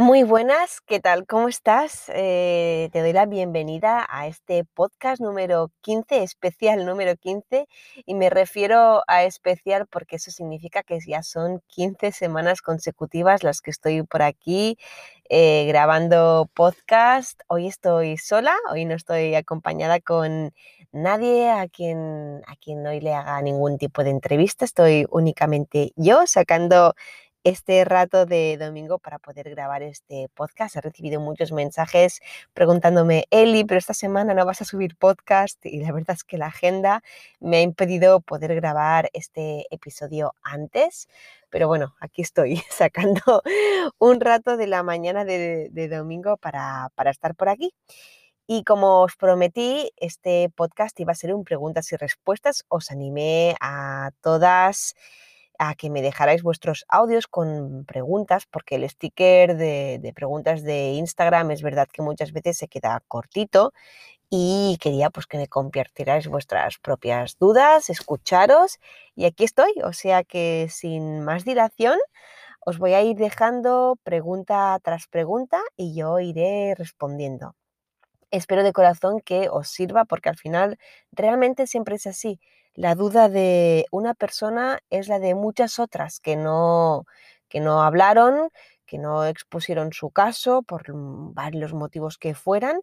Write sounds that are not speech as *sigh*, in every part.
Muy buenas, ¿qué tal? ¿Cómo estás? Eh, te doy la bienvenida a este podcast número 15, especial número 15, y me refiero a especial porque eso significa que ya son 15 semanas consecutivas las que estoy por aquí eh, grabando podcast. Hoy estoy sola, hoy no estoy acompañada con nadie a quien, a quien hoy le haga ningún tipo de entrevista, estoy únicamente yo sacando este rato de domingo para poder grabar este podcast. He recibido muchos mensajes preguntándome, Eli, pero esta semana no vas a subir podcast y la verdad es que la agenda me ha impedido poder grabar este episodio antes. Pero bueno, aquí estoy *laughs* sacando un rato de la mañana de, domingo para, para estar por aquí. Y como os prometí, este podcast iba a ser un preguntas y respuestas. Os animé a todas a que me dejarais vuestros audios con preguntas, porque el sticker de, preguntas de Instagram es verdad que muchas veces se queda cortito y quería pues que me compartierais vuestras propias dudas, escucharos y aquí estoy, o sea que sin más dilación os voy a ir dejando pregunta tras pregunta y yo iré respondiendo. Espero de corazón que os sirva porque al final realmente siempre es así la duda de una persona es la de muchas otras que no, que no hablaron, que no expusieron su caso por varios motivos que fueran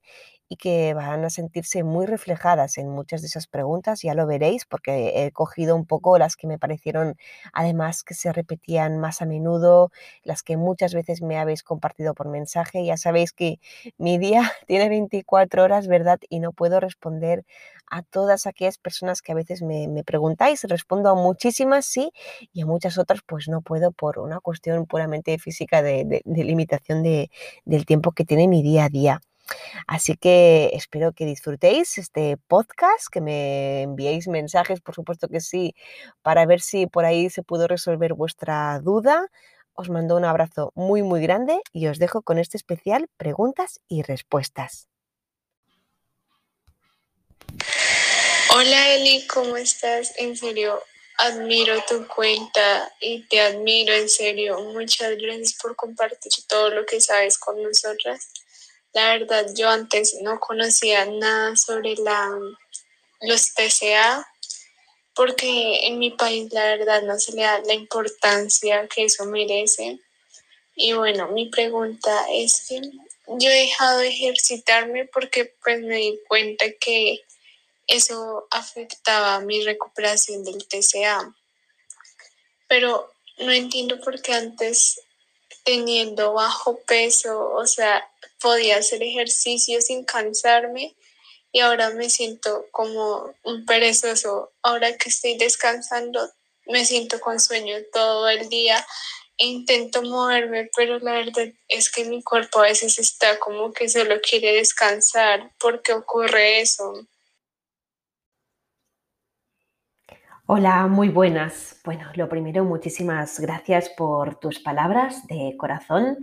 y que van a sentirse muy reflejadas en muchas de esas preguntas, ya lo veréis, porque he cogido un poco las que me parecieron además que se repetían más a menudo, las que muchas veces me habéis compartido por mensaje. Ya sabéis que mi día *laughs* tiene 24 horas, ¿verdad? Y no puedo responder a todas aquellas personas que a veces me, preguntáis. Respondo a muchísimas, sí, y a muchas otras pues no puedo por una cuestión puramente física de, limitación del tiempo que tiene mi día a día. Así que espero que disfrutéis este podcast, que me enviéis mensajes, por supuesto que sí, para ver si por ahí se pudo resolver vuestra duda. Os mando un abrazo muy, muy grande y os dejo con este especial preguntas y respuestas. Hola Eli, ¿cómo estás? En serio, admiro tu cuenta y te admiro en serio. Muchas gracias por compartir todo lo que sabes con nosotras. La verdad, yo antes no conocía nada sobre la, los TCA porque en mi país la verdad no se le da la importancia que eso merece. Y bueno, mi pregunta es que yo he dejado de ejercitarme porque pues me di cuenta que eso afectaba mi recuperación del TCA. Pero no entiendo por qué antes teniendo bajo peso, o sea, podía hacer ejercicio sin cansarme y ahora me siento como un perezoso. Ahora que estoy descansando, me siento con sueño todo el día. Intento moverme, pero la verdad es que mi cuerpo a veces está como que solo quiere descansar. ¿Por qué ocurre eso? Hola, muy buenas. Bueno, lo primero, muchísimas gracias por tus palabras de corazón.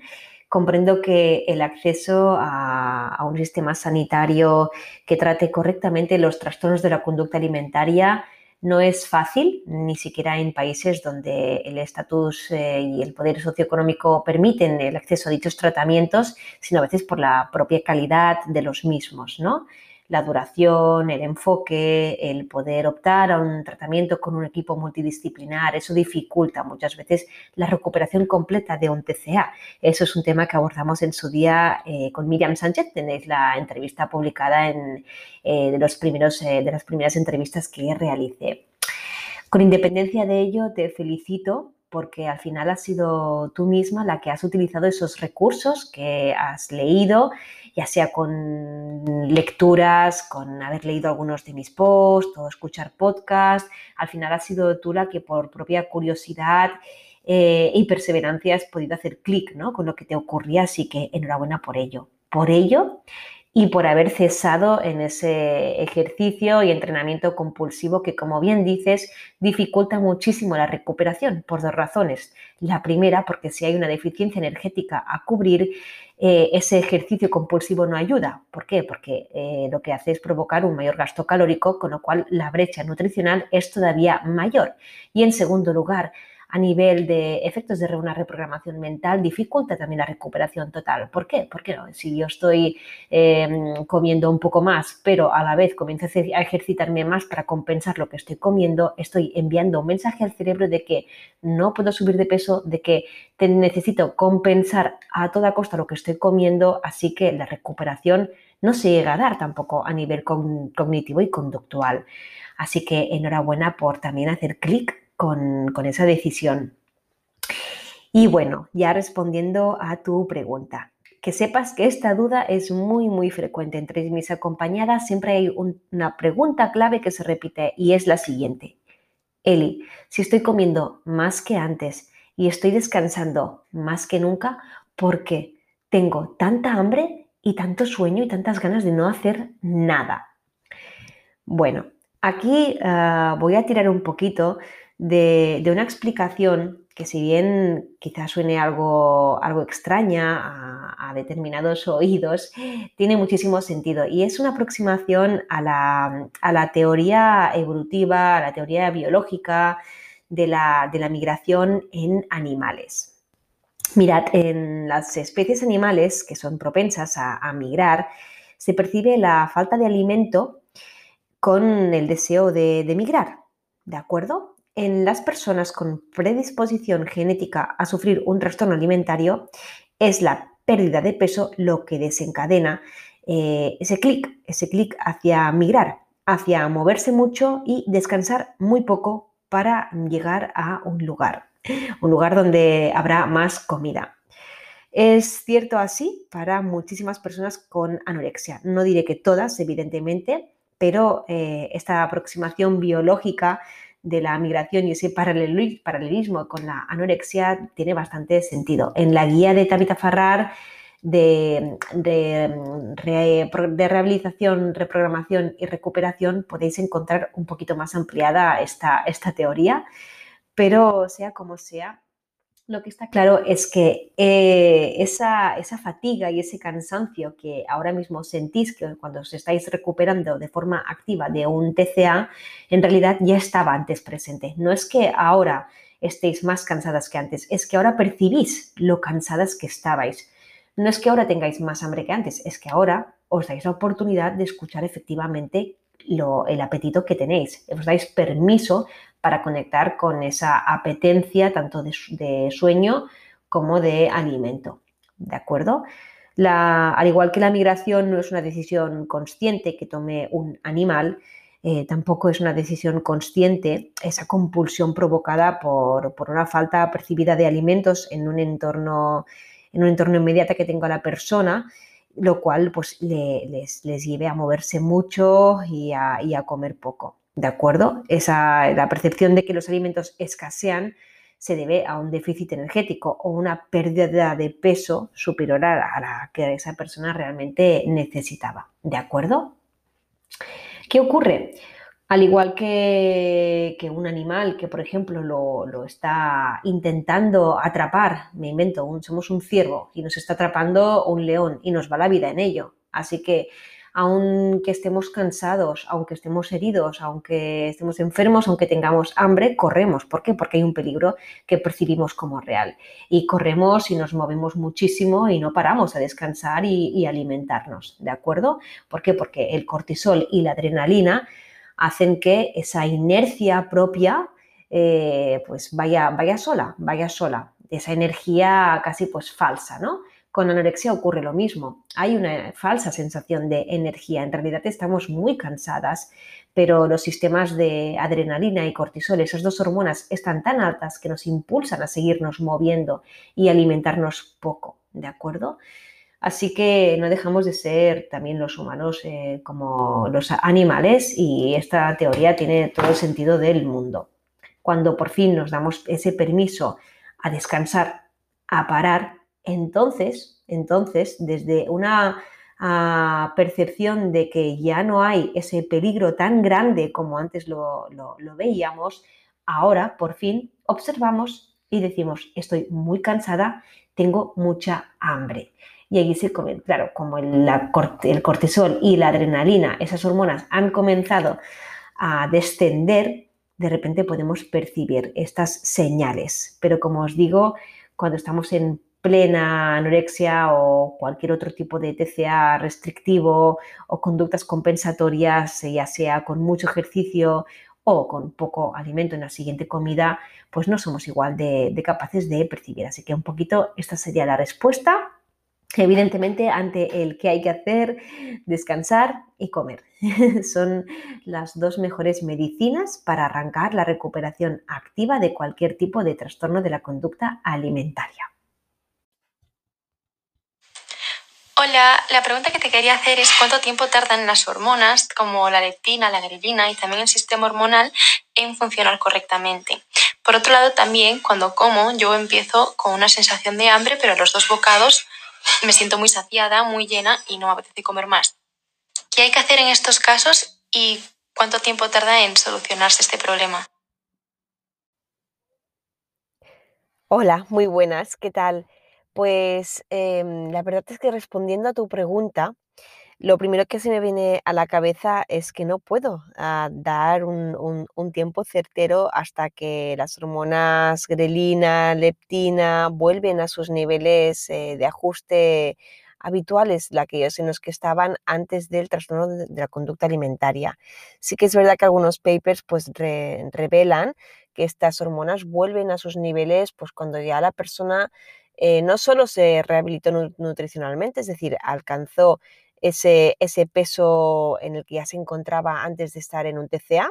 Comprendo que el acceso a, un sistema sanitario que trate correctamente los trastornos de la conducta alimentaria no es fácil, ni siquiera en países donde el estatus eh, y el poder socioeconómico permiten el acceso a dichos tratamientos, sino a veces por la propia calidad de los mismos, ¿no? La duración, el enfoque, el poder optar a un tratamiento con un equipo multidisciplinar, eso dificulta muchas veces la recuperación completa de un TCA. Eso es un tema que abordamos en su día eh, con Miriam Sánchez, tenéis la entrevista publicada en eh, de, los primeros, eh, de las primeras entrevistas que realicé. Con independencia de ello, te felicito porque al final has sido tú misma la que has utilizado esos recursos que has leído, ya sea con lecturas, con haber leído algunos de mis posts o escuchar podcasts. Al final has sido tú la que por propia curiosidad eh, y perseverancia has podido hacer clic ¿no? con lo que te ocurría, así que enhorabuena por ello. Por ello y por haber cesado en ese ejercicio y entrenamiento compulsivo que, como bien dices, dificulta muchísimo la recuperación por dos razones. La primera, porque si hay una deficiencia energética a cubrir, eh, ese ejercicio compulsivo no ayuda. ¿Por qué? Porque eh, lo que hace es provocar un mayor gasto calórico, con lo cual la brecha nutricional es todavía mayor. Y en segundo lugar, a nivel de efectos de una reprogramación mental dificulta también la recuperación total. ¿Por qué? Porque si yo estoy em, comiendo un poco más, pero a la vez comienzo a ejercitarme más para compensar lo que estoy comiendo, estoy enviando un mensaje al cerebro de que no puedo subir de peso, de que necesito compensar a toda costa lo que estoy comiendo, así que la recuperación no se llega a dar tampoco a nivel cognitivo y conductual. Así que enhorabuena por también hacer clic con, esa decisión. Y bueno, ya respondiendo a tu pregunta, que sepas que esta duda es muy, muy frecuente entre mis acompañadas. Siempre hay una pregunta clave que se repite y es la siguiente. Eli, si estoy comiendo más que antes y estoy descansando más que nunca, ¿por qué tengo tanta hambre y tanto sueño y tantas ganas de no hacer nada? Bueno, aquí ah, voy a tirar un poquito de, una explicación que si bien quizás suene algo, algo extraña a, determinados oídos, tiene muchísimo sentido y es una aproximación a la, teoría evolutiva, a la teoría biológica de la, migración en animales. Mirad, en las especies animales que son propensas a, migrar, se percibe la falta de alimento con el deseo de, de migrar, ¿de acuerdo? En las personas con predisposición genética a sufrir un trastorno alimentario es la pérdida de peso lo que desencadena eh, ese clic, ese clic hacia migrar, hacia moverse mucho y descansar muy poco para llegar a un lugar, un lugar donde habrá más comida. Es cierto así para muchísimas personas con anorexia. No diré que todas, evidentemente, pero eh, esta aproximación biológica de la migración y ese paralelismo con la anorexia tiene bastante sentido. En la guía de Tabitha Farrar de, de, rehabilitación, reprogramación y recuperación podéis encontrar un poquito más ampliada esta, esta teoría, pero sea como sea, lo que está claro es que eh, esa, fatiga y ese cansancio que ahora mismo sentís que cuando os estáis recuperando de forma activa de un TCA, en realidad ya estaba antes presente. No es que ahora estéis más cansadas que antes, es que ahora percibís lo cansadas que estabais. No es que ahora tengáis más hambre que antes, es que ahora os dais la oportunidad de escuchar efectivamente el apetito que tenéis. Os dais permiso para conectar con esa apetencia tanto de, sueño como de alimento. ¿De acuerdo? al igual que la migración no es una decisión consciente que tome un animal, eh, tampoco es una decisión consciente esa compulsión provocada por, una falta percibida de alimentos en un entorno, en un entorno inmediato que tenga la persona, lo cual pues, les, lleve a moverse mucho y a comer poco. ¿De acuerdo? Esa, la percepción de que los alimentos escasean se debe a un déficit energético o una pérdida de peso superior a la que esa persona realmente necesitaba. ¿De acuerdo? ¿Qué ocurre? Al igual que, un animal que, por ejemplo, lo, está intentando atrapar, me invento, somos un ciervo y nos está atrapando un león y nos va la vida en ello. Así que aunque estemos cansados, aunque estemos heridos, aunque estemos enfermos, aunque tengamos hambre, corremos. ¿Por qué? Porque hay un peligro que percibimos como real. Y corremos y nos movemos muchísimo y no paramos a descansar y, alimentarnos. ¿De acuerdo? ¿Por qué? Porque el cortisol y la adrenalina hacen que esa inercia propia eh, pues vaya, vaya sola, vaya sola. Esa energía casi pues falsa, ¿no? Con anorexia ocurre lo mismo. Hay una falsa sensación de energía. En realidad estamos muy cansadas, pero los sistemas de adrenalina y cortisol, esas dos hormonas, están tan altas que nos impulsan a seguirnos moviendo y alimentarnos poco, ¿de acuerdo? Así que no dejamos de ser también los humanos eh, como los animales y esta teoría tiene todo el sentido del mundo. Cuando por fin nos damos ese permiso a descansar, a parar, entonces, entonces, desde una percepción de que ya no hay ese peligro tan grande como antes lo, veíamos, ahora por fin observamos y decimos, estoy muy cansada, tengo mucha hambre. Y allí se come, claro, como el, el cortisol y la adrenalina, esas hormonas han comenzado a descender, de repente podemos percibir estas señales. Pero como os digo, cuando estamos en plena anorexia o cualquier otro tipo de TCA restrictivo o conductas compensatorias, ya sea con mucho ejercicio o con poco alimento en la siguiente comida, pues no somos igual de, capaces de percibir. Así que un poquito esta sería la respuesta. Evidentemente, ante el que hay que hacer, descansar y comer. *laughs* Son las dos mejores medicinas para arrancar la recuperación activa de cualquier tipo de trastorno de la conducta alimentaria. Hola, la pregunta que te quería hacer es cuánto tiempo tardan las hormonas como la leptina, la grelina y también el sistema hormonal en funcionar correctamente. Por otro lado, también cuando como yo empiezo con una sensación de hambre, pero a los dos bocados me siento muy saciada, muy llena y no me apetece comer más. ¿Qué hay que hacer en estos casos y cuánto tiempo tarda en solucionarse este problema? Hola, muy buenas, ¿qué tal? Pues em, la verdad es que respondiendo a tu pregunta, lo primero que se me viene a la cabeza es que no puedo ah, dar un, tiempo certero hasta que las hormonas grelina, leptina vuelven a sus niveles eh, de ajuste habituales, aquellos en los que estaban antes del trastorno de, la conducta alimentaria. Sí que es verdad que algunos papers pues revelan que estas hormonas vuelven a sus niveles pues cuando ya la persona eh, no solo se rehabilitó nutricionalmente, es decir, alcanzó ese, ese peso en el que ya se encontraba antes de estar en un TCA,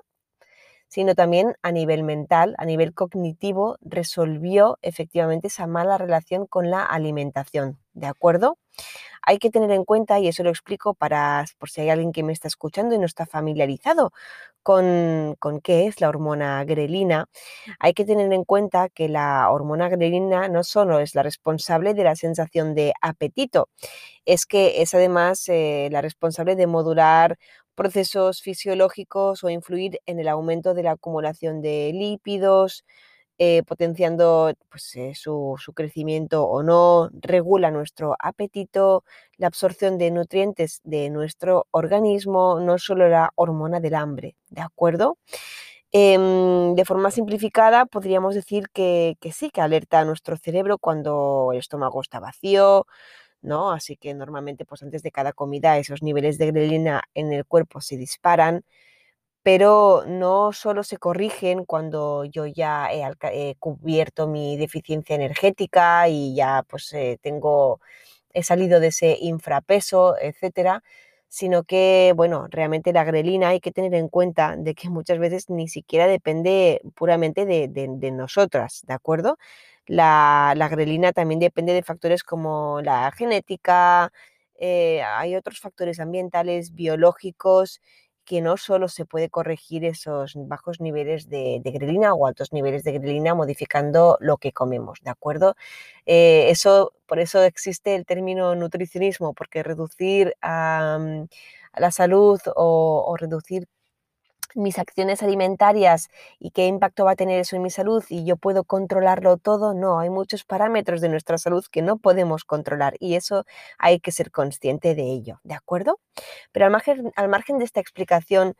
sino también a nivel mental, a nivel cognitivo, resolvió efectivamente esa mala relación con la alimentación. ¿De acuerdo? Hay que tener en cuenta, y eso lo explico para por si hay alguien que me está escuchando y no está familiarizado con, con qué es la hormona grelina, hay que tener en cuenta que la hormona grelina no solo es la responsable de la sensación de apetito, es que es además eh, la responsable de modular procesos fisiológicos o influir en el aumento de la acumulación de lípidos, eh, potenciando pues, eh, su, crecimiento o no, regula nuestro apetito, la absorción de nutrientes de nuestro organismo, no solo la hormona del hambre, ¿de acuerdo? Em, de forma simplificada, podríamos decir que, que, sí, que alerta a nuestro cerebro cuando el estómago está vacío, ¿no? Así que normalmente, pues antes de cada comida, esos niveles de grelina en el cuerpo se disparan pero no solo se corrigen cuando yo ya he, cubierto mi deficiencia energética y ya pues eh, tengo, he salido de ese infrapeso, etcétera, sino que, bueno, realmente la grelina hay que tener en cuenta de que muchas veces ni siquiera depende puramente de, nosotras, ¿de acuerdo? La, grelina también depende de factores como la genética, eh, hay otros factores ambientales, biológicos, que no solo se puede corregir esos bajos niveles de, grelina o altos niveles de grelina modificando lo que comemos, ¿de acuerdo? Eh, eso, por eso existe el término nutricionismo, porque reducir la salud o reducir mis acciones alimentarias y qué impacto va a tener eso en mi salud y yo puedo controlarlo todo. No, hay muchos parámetros de nuestra salud que no podemos controlar y eso hay que ser consciente de ello, ¿de acuerdo? Pero al margen, al margen de esta explicación,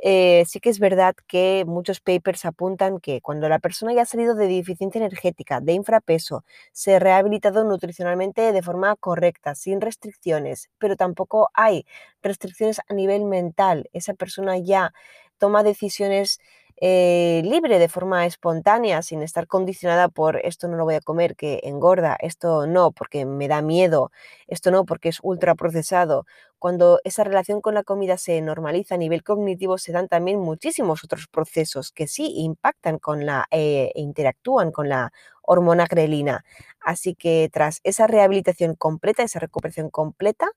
eh, sí que es verdad que muchos papers apuntan que cuando la persona ya ha salido de deficiencia energética, de infrapeso, se ha rehabilitado nutricionalmente de forma correcta, sin restricciones, pero tampoco hay restricciones a nivel mental, esa persona ya toma decisiones eh, libre de forma espontánea, sin estar condicionada por esto no lo voy a comer, que engorda, esto no, porque me da miedo, esto no, porque es ultraprocesado. Cuando esa relación con la comida se normaliza a nivel cognitivo, se dan también muchísimos otros procesos que sí impactan con la, eh, e interactúan con la hormona grelina. Así que tras esa rehabilitación completa, esa recuperación completa,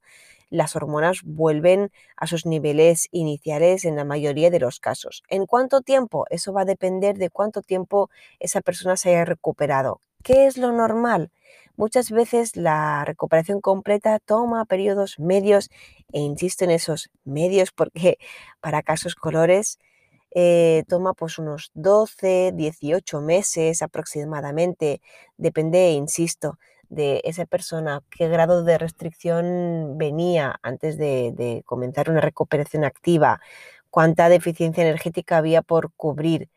las hormonas vuelven a sus niveles iniciales en la mayoría de los casos. ¿En cuánto tiempo? Eso va a depender de cuánto tiempo esa persona se haya recuperado. ¿Qué es lo normal? Muchas veces la recuperación completa toma periodos medios e insisto en esos medios porque *laughs* para casos colores eh, toma pues unos 12, 18 meses aproximadamente, depende, insisto, de esa persona, qué grado de restricción venía antes de, comenzar una recuperación activa, cuánta deficiencia energética había por cubrir,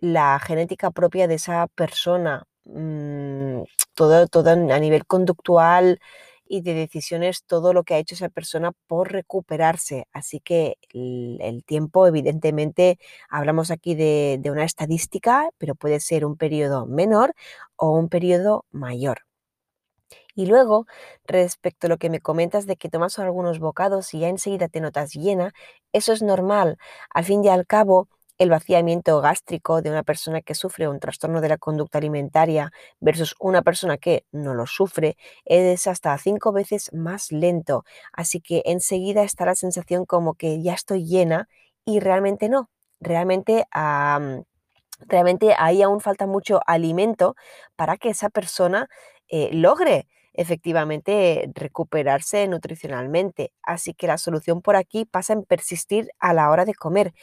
la genética propia de esa persona, mm, todo, todo a nivel conductual y de decisiones, todo lo que ha hecho esa persona por recuperarse. Así que el, tiempo, evidentemente, hablamos aquí de una estadística, pero puede ser un periodo menor o un periodo mayor. Y luego, respecto a lo que me comentas de que tomas algunos bocados y ya enseguida te notas llena, eso es normal. Al fin y al cabo, el vaciamiento gástrico de una persona que sufre un trastorno de la conducta alimentaria versus una persona que no lo sufre es hasta cinco veces más lento. Así que enseguida está la sensación como que ya estoy llena y realmente no. Realmente realmente ahí aún falta mucho alimento para que esa persona eh, logre efectivamente recuperarse nutricionalmente. Así que la solución por aquí pasa en persistir a la hora de comer.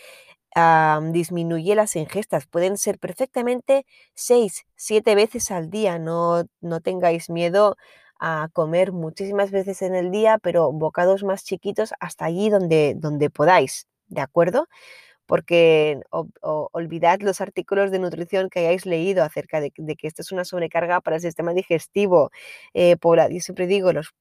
disminuye las ingestas. Pueden ser perfectamente 6, 7 veces al día. No, no tengáis miedo a comer muchísimas veces en el día, pero bocados más chiquitos hasta allí donde, donde podáis. ¿De acuerdo? Porque olvidad los artículos de nutrición que hayáis leído acerca de, que esto es una sobrecarga para el sistema digestivo. Eh, yo siempre digo, los,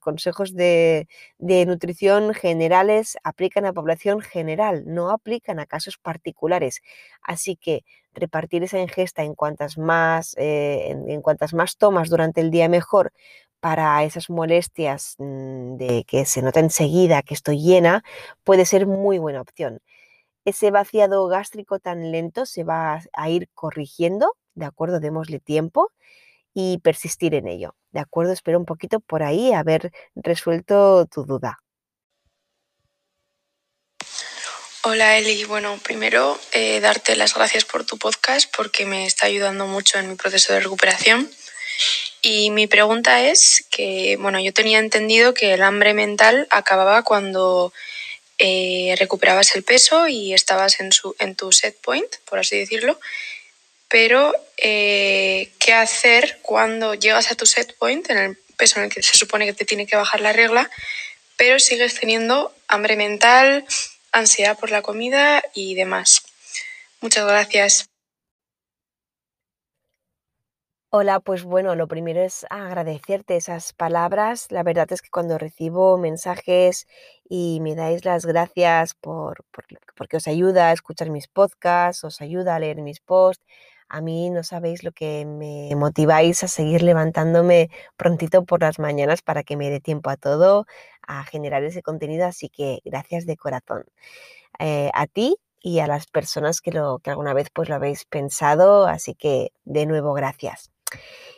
consejos de, nutrición generales aplican a población general, no aplican a casos particulares. Así que repartir esa ingesta en cuantas más, eh, en, cuantas más tomas durante el día mejor para esas molestias mm, de que se nota enseguida que estoy llena, puede ser muy buena opción ese vaciado gástrico tan lento se va a ir corrigiendo, ¿de acuerdo? Démosle tiempo y persistir en ello, ¿de acuerdo? Espero un poquito por ahí haber resuelto tu duda. Hola Eli, bueno, primero eh, darte las gracias por tu podcast porque me está ayudando mucho en mi proceso de recuperación. Y mi pregunta es que, bueno, yo tenía entendido que el hambre mental acababa cuando eh, recuperabas el peso y estabas en, en tu set point, por así decirlo. Pero, eh, ¿qué hacer cuando llegas a tu set point, en el peso en el que se supone que te tiene que bajar la regla, pero sigues teniendo hambre mental, ansiedad por la comida y demás? Muchas gracias. Hola, pues bueno, lo primero es agradecerte esas palabras. La verdad es que cuando recibo mensajes y me dais las gracias por, porque os ayuda a escuchar mis podcasts, os ayuda a leer mis posts, a mí no sabéis lo que me motiváis a seguir levantándome prontito por las mañanas para que me dé tiempo a todo, a generar ese contenido, así que gracias de corazón. Eh, a ti y a las personas que, lo, que alguna vez pues lo habéis pensado, así que de nuevo gracias.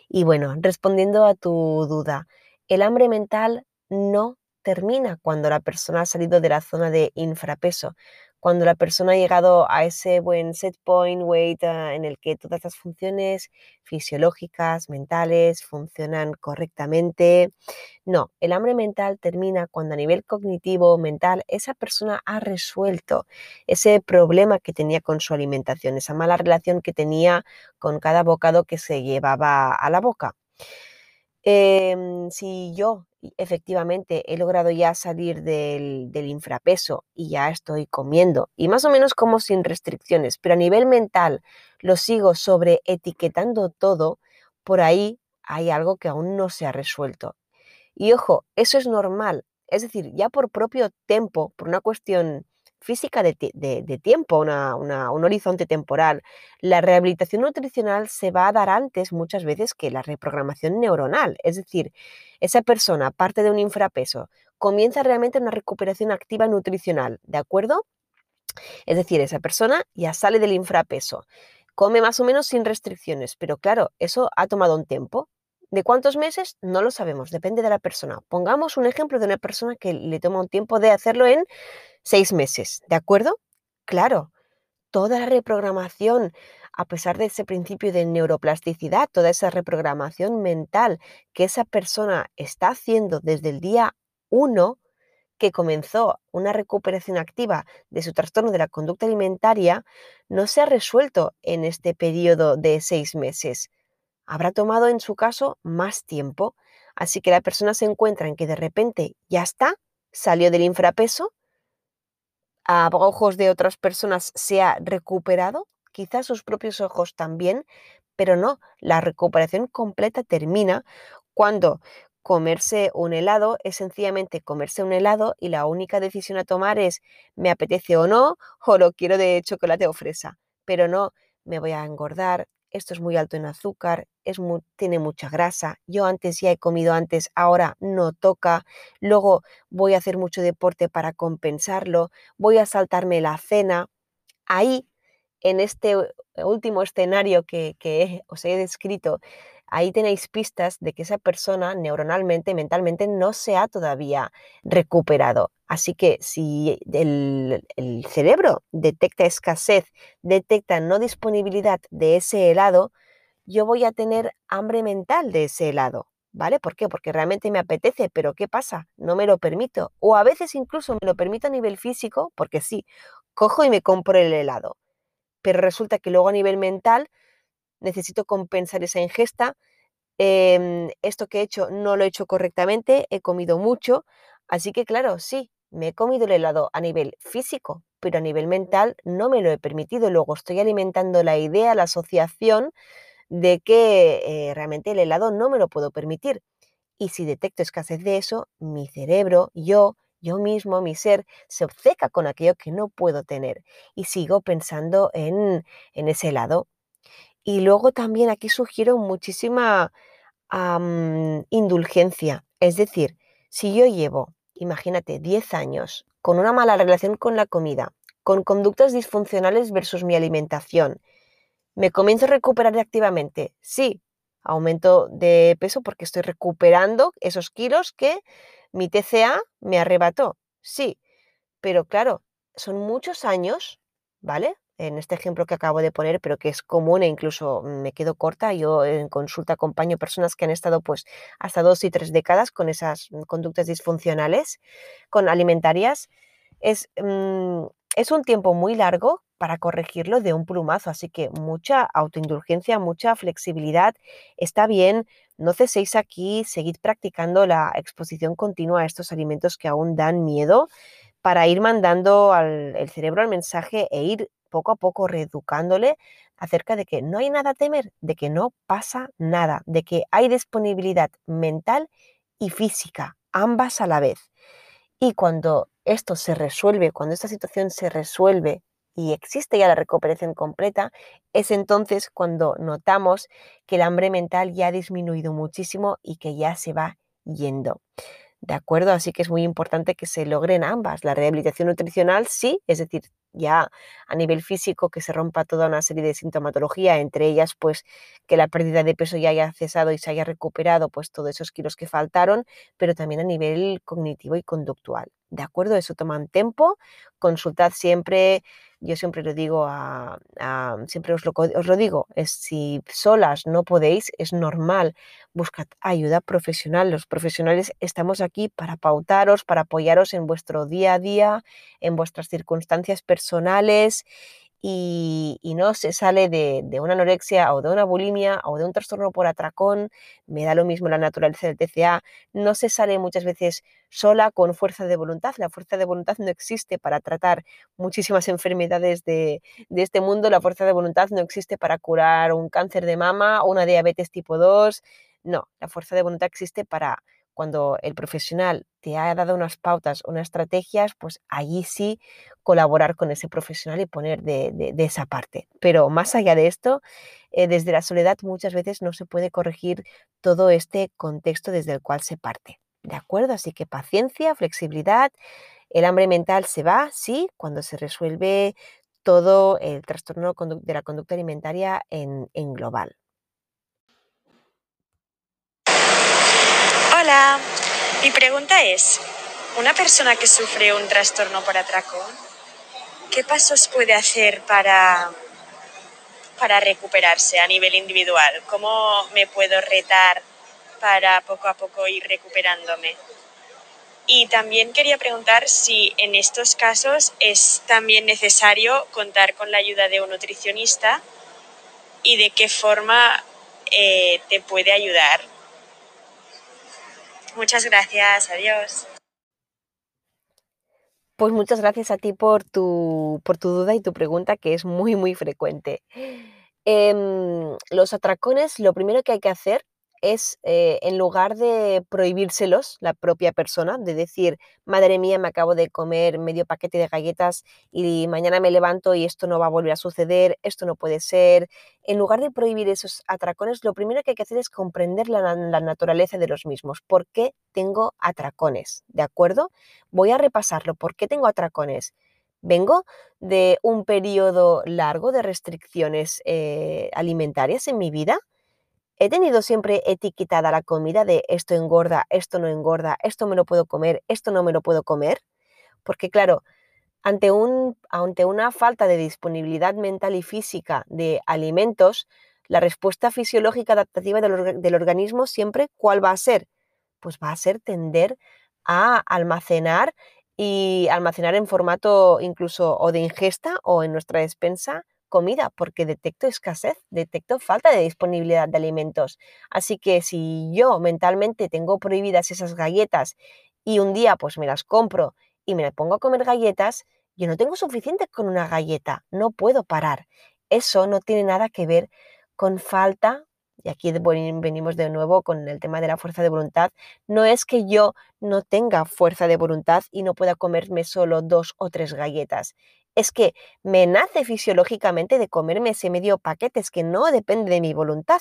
Y bueno, respondiendo a tu duda, el hambre mental no termina cuando la persona ha salido de la zona de infrapeso cuando la persona ha llegado a ese buen set point weight ah, en el que todas las funciones fisiológicas, mentales, funcionan correctamente. No, el hambre mental termina cuando a nivel cognitivo, mental, esa persona ha resuelto ese problema que tenía con su alimentación, esa mala relación que tenía con cada bocado que se llevaba a la boca. Em, si yo efectivamente he logrado ya salir del, infrapeso y ya estoy comiendo y más o menos como sin restricciones, pero a nivel mental lo sigo sobre etiquetando todo, por ahí hay algo que aún no se ha resuelto. Y ojo, eso es normal, es decir, ya por propio tiempo, por una cuestión física de, tiempo, un horizonte temporal. La rehabilitación nutricional se va a dar antes muchas veces que la reprogramación neuronal. Es decir, esa persona parte de un infrapeso, comienza realmente una recuperación activa nutricional, ¿de acuerdo? Es decir, esa persona ya sale del infrapeso, come más o menos sin restricciones, pero claro, eso ha tomado un tiempo. ¿De cuántos meses? No lo sabemos, depende de la persona. Pongamos un ejemplo de una persona que le toma un tiempo de hacerlo en seis meses, ¿de acuerdo? Claro, toda la reprogramación, a pesar de ese principio de neuroplasticidad, toda esa reprogramación mental que esa persona está haciendo desde el día uno, que comenzó una recuperación activa de su trastorno de la conducta alimentaria, no se ha resuelto en este periodo de seis meses. Habrá tomado en su caso más tiempo, así que la persona se encuentra en que de repente ya está, salió del infrapeso, a ojos de otras personas se ha recuperado, quizás sus propios ojos también, pero no, la recuperación completa termina cuando comerse un helado es sencillamente comerse un helado y la única decisión a tomar es me apetece o no, o lo quiero de chocolate o fresa, pero no me voy a engordar, esto es muy alto en azúcar, es tiene mucha grasa, yo antes ya he comido antes, ahora no toca, luego voy a hacer mucho deporte para compensarlo, voy a saltarme la cena. Ahí, en este último escenario que, que os he descrito, ahí tenéis pistas de que esa persona neuronalmente, mentalmente, no se ha todavía recuperado. Así que si el, cerebro detecta escasez, detecta no disponibilidad de ese helado, yo voy a tener hambre mental de ese helado. ¿Vale? ¿Por qué? Porque realmente me apetece, pero ¿qué pasa? No me lo permito. O a veces incluso me lo permito a nivel físico, porque sí, cojo y me compro el helado. Pero resulta que luego a nivel mental necesito compensar esa ingesta, em, esto que he hecho no lo he hecho correctamente, he comido mucho, así que claro, sí, me he comido el helado a nivel físico, pero a nivel mental no me lo he permitido. Luego estoy alimentando la idea, la asociación de que eh, realmente el helado no me lo puedo permitir. Y si detecto escasez de eso, mi cerebro, yo, yo mismo, mi ser, se obceca con aquello que no puedo tener y sigo pensando en, en ese helado. Y luego también aquí sugiero muchísima indulgencia. Es decir, si yo llevo, imagínate, 10 años con una mala relación con la comida, con conductas disfuncionales versus mi alimentación, ¿me comienzo a recuperar activamente? Sí, aumento de peso porque estoy recuperando esos kilos que mi TCA me arrebató. Sí, pero claro, son muchos años, ¿vale? En este ejemplo que acabo de poner, pero que es común e incluso me quedo corta. Yo en consulta acompaño personas que han estado pues hasta dos y tres décadas con esas mm, conductas disfuncionales, con alimentarias. Es, mm, es un tiempo muy largo para corregirlo de un plumazo, así que mucha autoindulgencia, mucha flexibilidad. Está bien, no ceséis aquí, seguid practicando la exposición continua a estos alimentos que aún dan miedo para ir mandando al el cerebro el mensaje e ir poco a poco reeducándole acerca de que no hay nada a temer, de que no pasa nada, de que hay disponibilidad mental y física, ambas a la vez. Y cuando esto se resuelve, cuando esta situación se resuelve y existe ya la recuperación completa, es entonces cuando notamos que el hambre mental ya ha disminuido muchísimo y que ya se va yendo. ¿De acuerdo? Así que es muy importante que se logren ambas. La rehabilitación nutricional, sí, es decir, ya a nivel físico que se rompa toda una serie de sintomatología, entre ellas pues que la pérdida de peso ya haya cesado y se haya recuperado pues todos esos kilos que faltaron, pero también a nivel cognitivo y conductual. ¿De acuerdo? Eso toma tiempo. Consultad siempre yo siempre lo digo a, siempre os lo, os lo, digo, es si solas no podéis, es normal, buscad ayuda profesional. Los profesionales estamos aquí para pautaros, para apoyaros en vuestro día a día, en vuestras circunstancias personales y, no se sale de, una anorexia o de una bulimia o de un trastorno por atracón, me da lo mismo la naturaleza del TCA, no se sale muchas veces sola con fuerza de voluntad. La fuerza de voluntad no existe para tratar muchísimas enfermedades de, de este mundo, la fuerza de voluntad no existe para curar un cáncer de mama o una diabetes tipo 2, no, la fuerza de voluntad existe para cuando el profesional te ha dado unas pautas, unas estrategias, pues allí sí colaborar con ese profesional y poner de, esa parte. Pero más allá de esto, eh, desde la soledad muchas veces no se puede corregir todo este contexto desde el cual se parte. ¿De acuerdo? Así que paciencia, flexibilidad. El hambre mental se va, sí, cuando se resuelve todo el trastorno de la conducta alimentaria en, en global. Hola, mi pregunta es, ¿una persona que sufre un trastorno por atracón, qué pasos puede hacer para, para recuperarse a nivel individual? ¿Cómo me puedo retar para poco a poco ir recuperándome? Y también quería preguntar si en estos casos es también necesario contar con la ayuda de un nutricionista y de qué forma eh, te puede ayudar Muchas gracias, adiós. Pues muchas gracias a ti por tu, por tu duda y tu pregunta, que es muy, muy frecuente. Em, los atracones, lo primero que hay que hacer es, eh, en lugar de prohibírselos la propia persona, de decir, madre mía, me acabo de comer medio paquete de galletas y mañana me levanto y esto no va a volver a suceder, esto no puede ser. En lugar de prohibir esos atracones, lo primero que hay que hacer es comprender la, la naturaleza de los mismos. ¿Por qué tengo atracones? ¿De acuerdo? Voy a repasarlo. ¿Por qué tengo atracones? Vengo de un periodo largo de restricciones eh, alimentarias en mi vida he tenido siempre etiquetada la comida de esto engorda, esto no engorda, esto me lo puedo comer, esto no me lo puedo comer. Porque claro, ante, un, ante una falta de disponibilidad mental y física de alimentos, la respuesta fisiológica adaptativa del, del organismo siempre, ¿cuál va a ser? Pues va a ser tender a almacenar y almacenar en formato incluso o de ingesta o en nuestra despensa comida porque detecto escasez, detecto falta de disponibilidad de alimentos. Así que si yo mentalmente tengo prohibidas esas galletas y un día pues me las compro y me pongo a comer galletas, yo no tengo suficiente con una galleta, no puedo parar. Eso no tiene nada que ver con falta, y aquí venimos de nuevo con el tema de la fuerza de voluntad, no es que yo no tenga fuerza de voluntad y no pueda comerme solo dos o tres galletas, es que me nace fisiológicamente de comerme ese medio paquete, que no depende de mi voluntad.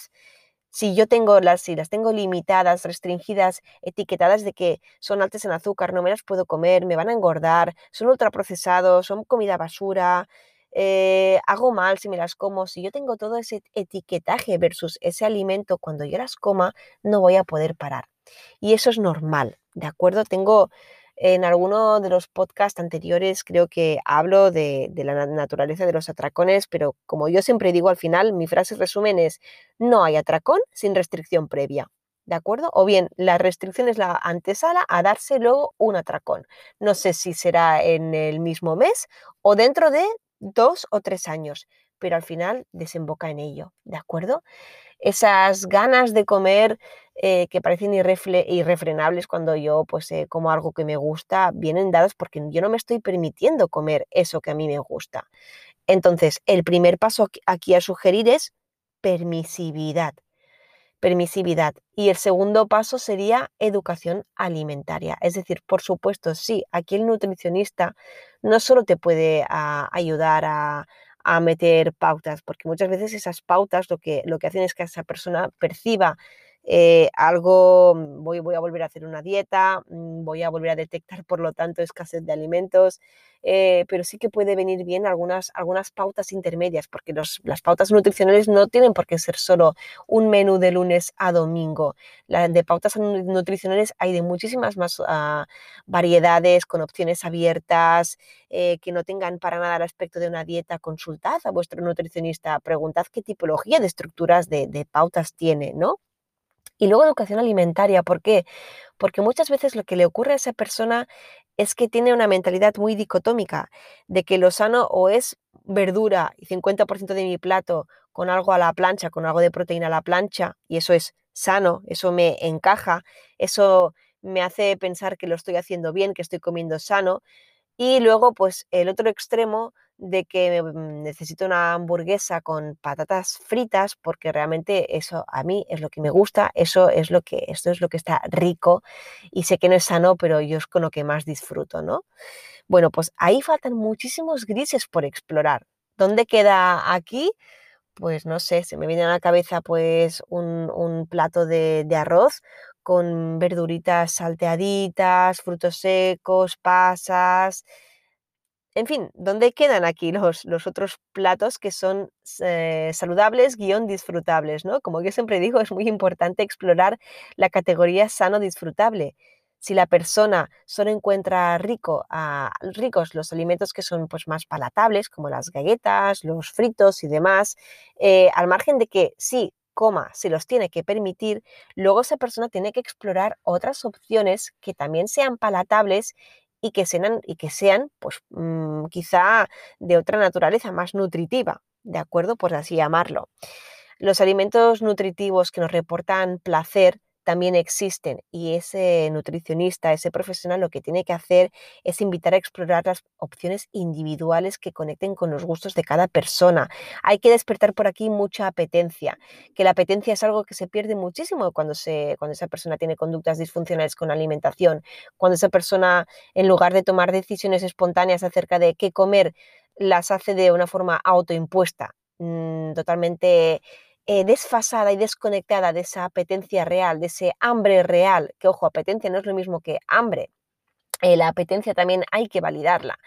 Si yo tengo las, si las tengo limitadas, restringidas, etiquetadas de que son altas en azúcar, no me las puedo comer, me van a engordar, son ultraprocesados, son comida basura, eh, hago mal si me las como, si yo tengo todo ese etiquetaje versus ese alimento, cuando yo las coma, no voy a poder parar. Y eso es normal, ¿de acuerdo? Tengo en alguno de los podcasts anteriores creo que hablo de, la naturaleza de los atracones, pero como yo siempre digo al final, mi frase resumen es, no hay atracón sin restricción previa. ¿De acuerdo? O bien, la restricción es la antesala a darse luego un atracón. No sé si será en el mismo mes o dentro de dos o tres años, pero al final desemboca en ello. ¿De acuerdo? esas ganas de comer eh, que parecen irrefrenables cuando yo pues eh, como algo que me gusta, vienen dadas porque yo no me estoy permitiendo comer eso que a mí me gusta. Entonces, el primer paso aquí a sugerir es permisividad. Permisividad. Y el segundo paso sería educación alimentaria. Es decir, por supuesto, sí, aquí el nutricionista no solo te puede ah, ayudar a, a meter pautas, porque muchas veces esas pautas lo que, lo que hacen es que esa persona perciba eh, algo, mm, voy, a volver a hacer una dieta, mm, voy a volver a detectar, por lo tanto, escasez de alimentos, eh, pero sí que puede venir bien algunas, algunas pautas intermedias, porque las pautas nutricionales no tienen por qué ser solo un menú de lunes a domingo. La, de pautas nutricionales hay de muchísimas más ah, variedades, con opciones abiertas, eh, que no tengan para nada el aspecto de una dieta. Consultad a vuestro nutricionista, preguntad qué tipología de estructuras de, de pautas tiene, ¿no? Y luego educación alimentaria, ¿por qué? Porque muchas veces lo que le ocurre a esa persona es que tiene una mentalidad muy dicotómica, de que lo sano o es verdura y 50% de mi plato con algo a la plancha, con algo de proteína a la plancha, y eso es sano, eso me encaja, eso me hace pensar que lo estoy haciendo bien, que estoy comiendo sano. Y luego, pues el otro extremo de que mm, necesito una hamburguesa con patatas fritas porque realmente eso a mí es lo que me gusta, eso es lo que esto es lo que está rico y sé que no es sano, pero yo es con lo que más disfruto, ¿no? Bueno, pues ahí faltan muchísimos grises por explorar. ¿Dónde queda aquí? Pues no sé, se me viene a la cabeza pues un, plato de, de arroz con verduritas salteaditas, frutos secos, pasas, en fin, ¿dónde quedan aquí los, los otros platos que son eh, saludables, guion disfrutables? ¿no? Como yo siempre digo, es muy importante explorar la categoría sano-disfrutable. Si la persona solo encuentra rico, a, ricos los alimentos que son pues, más palatables, como las galletas, los fritos y demás, eh, al margen de que sí, coma, se los tiene que permitir, luego esa persona tiene que explorar otras opciones que también sean palatables y que sean, y que sean pues, mm, quizá de otra naturaleza, más nutritiva, ¿de acuerdo? Por así llamarlo. Los alimentos nutritivos que nos reportan placer también existen y ese nutricionista, ese profesional lo que tiene que hacer es invitar a explorar las opciones individuales que conecten con los gustos de cada persona. Hay que despertar por aquí mucha apetencia, que la apetencia es algo que se pierde muchísimo cuando, se, cuando esa persona tiene conductas disfuncionales con alimentación, cuando esa persona en lugar de tomar decisiones espontáneas acerca de qué comer, las hace de una forma autoimpuesta, mm, totalmente eh, desfasada y desconectada de esa apetencia real, de ese hambre real, que ojo, apetencia no es lo mismo que hambre, eh, la apetencia también hay que validarla.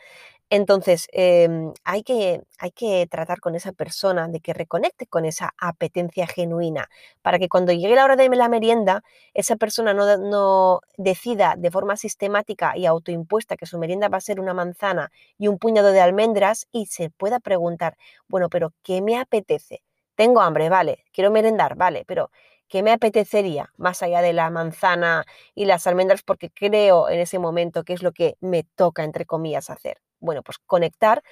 Entonces, em, hay, que, hay, que, tratar con esa persona de que reconecte con esa apetencia genuina, para que cuando llegue la hora de la merienda, esa persona no, no, decida de forma sistemática y autoimpuesta que su merienda va a ser una manzana y un puñado de almendras y se pueda preguntar, bueno, pero ¿qué me apetece? Tengo hambre, vale, quiero merendar, vale, pero ¿qué me apetecería más allá de la manzana y las almendras? Porque creo en ese momento que es lo que me toca, entre comillas, hacer. Bueno, pues conectar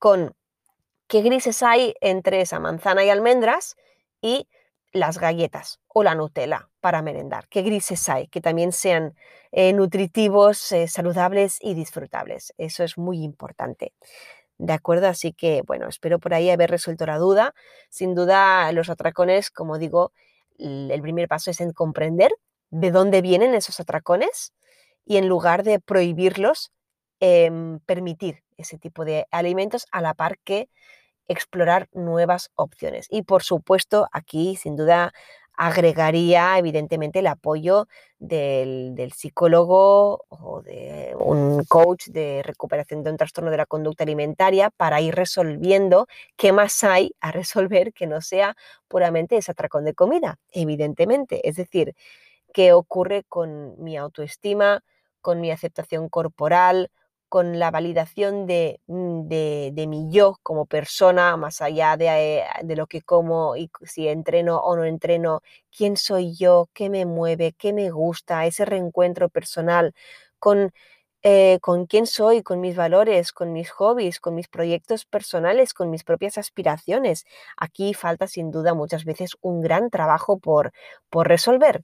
con qué grises hay entre esa manzana y almendras y las galletas o la Nutella para merendar. ¿Qué grises hay? Que también sean eh, nutritivos, eh, saludables y disfrutables. Eso es muy importante. ¿De acuerdo? Así que, bueno, espero por ahí haber resuelto la duda. Sin duda, los atracones, como digo, el primer paso es en comprender de dónde vienen esos atracones y en lugar de prohibirlos, em, permitir ese tipo de alimentos a la par que explorar nuevas opciones. Y por supuesto, aquí sin duda agregaría evidentemente el apoyo del, psicólogo o de un coach de recuperación de un trastorno de la conducta alimentaria para ir resolviendo qué más hay a resolver que no sea puramente ese atracón de comida, evidentemente. Es decir, qué ocurre con mi autoestima, con mi aceptación corporal, con la validación mm, de, mi yo como persona, más allá eh, de, lo que como y si entreno o no entreno, quién soy yo, qué me mueve, qué me gusta, ese reencuentro personal con, eh, con quién soy, con mis valores, con mis hobbies, con mis proyectos personales, con mis propias aspiraciones. Aquí falta sin duda muchas veces un gran trabajo por, por resolver.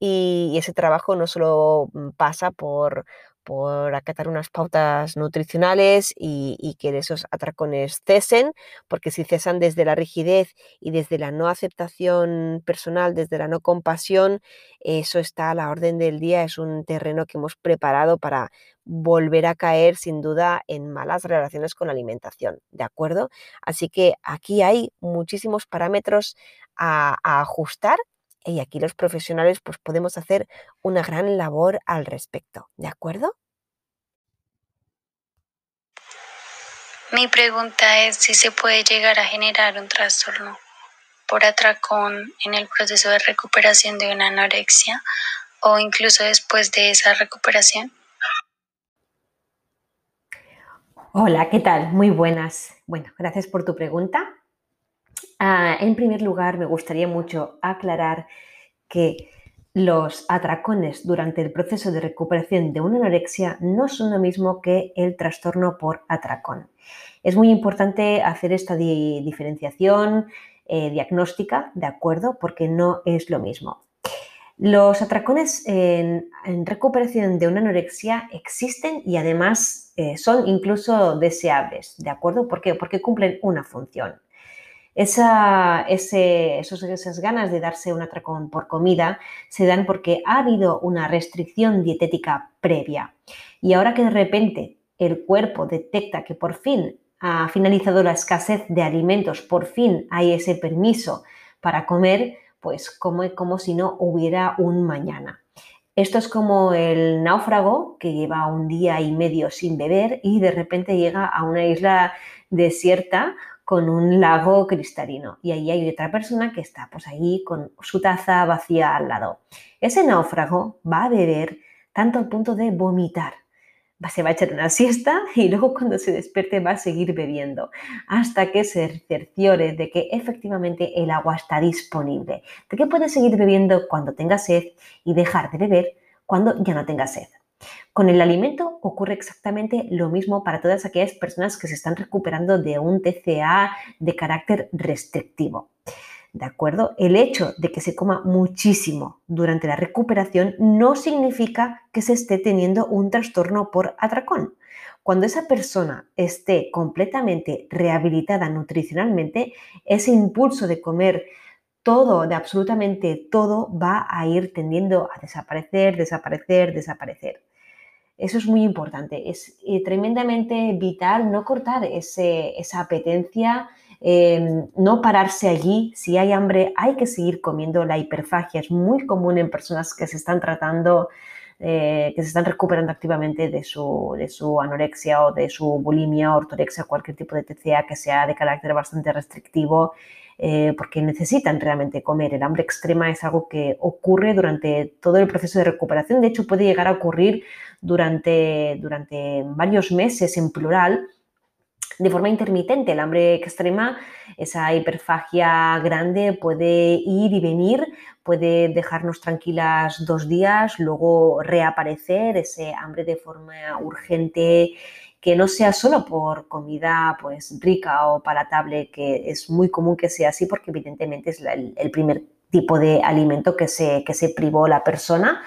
y ese trabajo no solo mm, pasa por, por acatar unas pautas nutricionales y, que esos atracones cesen, porque si cesan desde la rigidez y desde la no aceptación personal, desde la no compasión, eso está a la orden del día, es un terreno que hemos preparado para volver a caer sin duda en malas relaciones con la alimentación, ¿de acuerdo? Así que aquí hay muchísimos parámetros a ajustar y aquí los profesionales pues podemos hacer una gran labor al respecto, ¿de acuerdo? Mi pregunta es si se puede llegar a generar un trastorno por atracón en el proceso de recuperación de una anorexia o incluso después de esa recuperación. Hola, ¿qué tal? Muy buenas. Bueno, gracias por tu pregunta. Ah, en primer lugar, me gustaría mucho aclarar que los atracones durante el proceso de recuperación de una anorexia no son lo mismo que el trastorno por atracón. Es muy importante hacer esta diferenciación eh, diagnóstica, ¿de acuerdo? Porque no es lo mismo. Los atracones en, recuperación de una anorexia existen y además eh, son incluso deseables, ¿de acuerdo? ¿Por qué? Porque cumplen una función. Esa, esas ganas de darse un atracón por comida se dan porque ha habido una restricción dietética previa. Y ahora que de repente el cuerpo detecta que por fin ha finalizado la escasez de alimentos, por fin hay ese permiso para comer, pues come como si no hubiera un mañana. Esto es como el náufrago que lleva un día y medio sin beber y de repente llega a una isla desierta con un lago cristalino y ahí hay otra persona que está pues ahí con su taza vacía al lado. Ese náufrago va a beber tanto al punto de vomitar se va a echar una siesta y luego cuando se despierte va a seguir bebiendo hasta que se cerciore de que efectivamente el agua está disponible, de que puede seguir bebiendo cuando tenga sed y dejar de beber cuando ya no tenga sed. Con el alimento ocurre exactamente lo mismo para todas aquellas personas que se están recuperando de un TCA de carácter restrictivo. ¿De acuerdo? El hecho de que se coma muchísimo durante la recuperación no significa que se esté teniendo un trastorno por atracón. Cuando esa persona esté completamente rehabilitada nutricionalmente, ese impulso de comer todo, de absolutamente todo, va a ir tendiendo a desaparecer, desaparecer, desaparecer. Eso es muy importante. Es eh, tremendamente vital no cortar esa apetencia, em, no pararse allí. Si hay hambre, hay que seguir comiendo. La hiperfagia es muy común en personas que se están tratando, eh, que se están recuperando activamente de su, de su anorexia o de su bulimia, ortorexia, cualquier tipo de TCA que sea de carácter bastante restrictivo. Eh, porque necesitan realmente comer. El hambre extrema es algo que ocurre durante todo el proceso de recuperación. De hecho, puede llegar a ocurrir durante, durante varios meses en plural de forma intermitente. El hambre extrema, esa hiperfagia grande puede ir y venir, puede dejarnos tranquilas dos días, luego reaparecer ese hambre de forma urgente que no sea solo por comida pues rica o palatable, que es muy común que sea así porque evidentemente es el, primer tipo de alimento que se, que se privó la persona,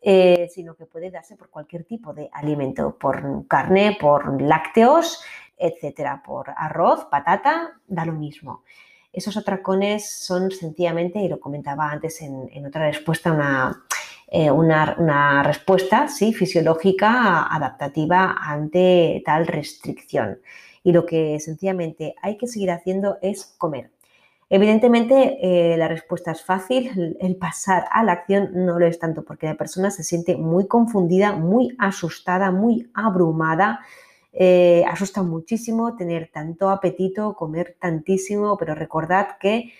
eh, sino que puede darse por cualquier tipo de alimento, por carne, por lácteos, etcétera, por arroz, patata, da lo mismo. Esos atracones son sencillamente, y lo comentaba antes en, en otra respuesta, una, eh, una, respuesta ¿sí? fisiológica adaptativa ante tal restricción. Y lo que sencillamente hay que seguir haciendo es comer. Evidentemente, eh, la respuesta es fácil, el pasar a la acción no lo es tanto porque la persona se siente muy confundida, muy asustada, muy abrumada. Eh, asusta muchísimo tener tanto apetito, comer tantísimo, pero recordad que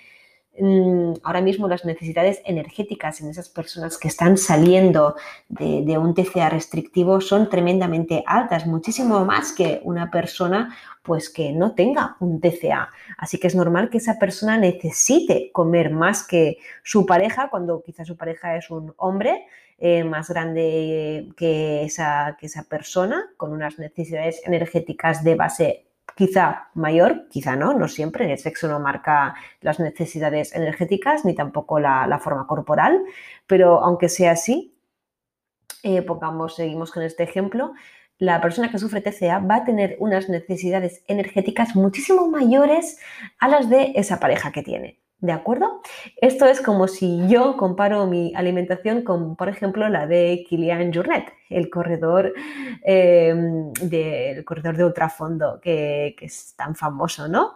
ahora mismo las necesidades energéticas en esas personas que están saliendo de, un TCA restrictivo son tremendamente altas, muchísimo más que una persona pues que no tenga un TCA. Así que es normal que esa persona necesite comer más que su pareja, cuando quizá su pareja es un hombre eh, más grande que esa, que esa persona, con unas necesidades energéticas de base quizá mayor, quizá no, no siempre, el sexo no marca las necesidades energéticas ni tampoco la, forma corporal, pero aunque sea así, eh, pongamos, seguimos con este ejemplo, la persona que sufre TCA va a tener unas necesidades energéticas muchísimo mayores a las de esa pareja que tiene. ¿De acuerdo? Esto es como si yo comparo mi alimentación con, por ejemplo, la de Kilian Jornet, el corredor, em, de, corredor de ultrafondo que es tan famoso, ¿no?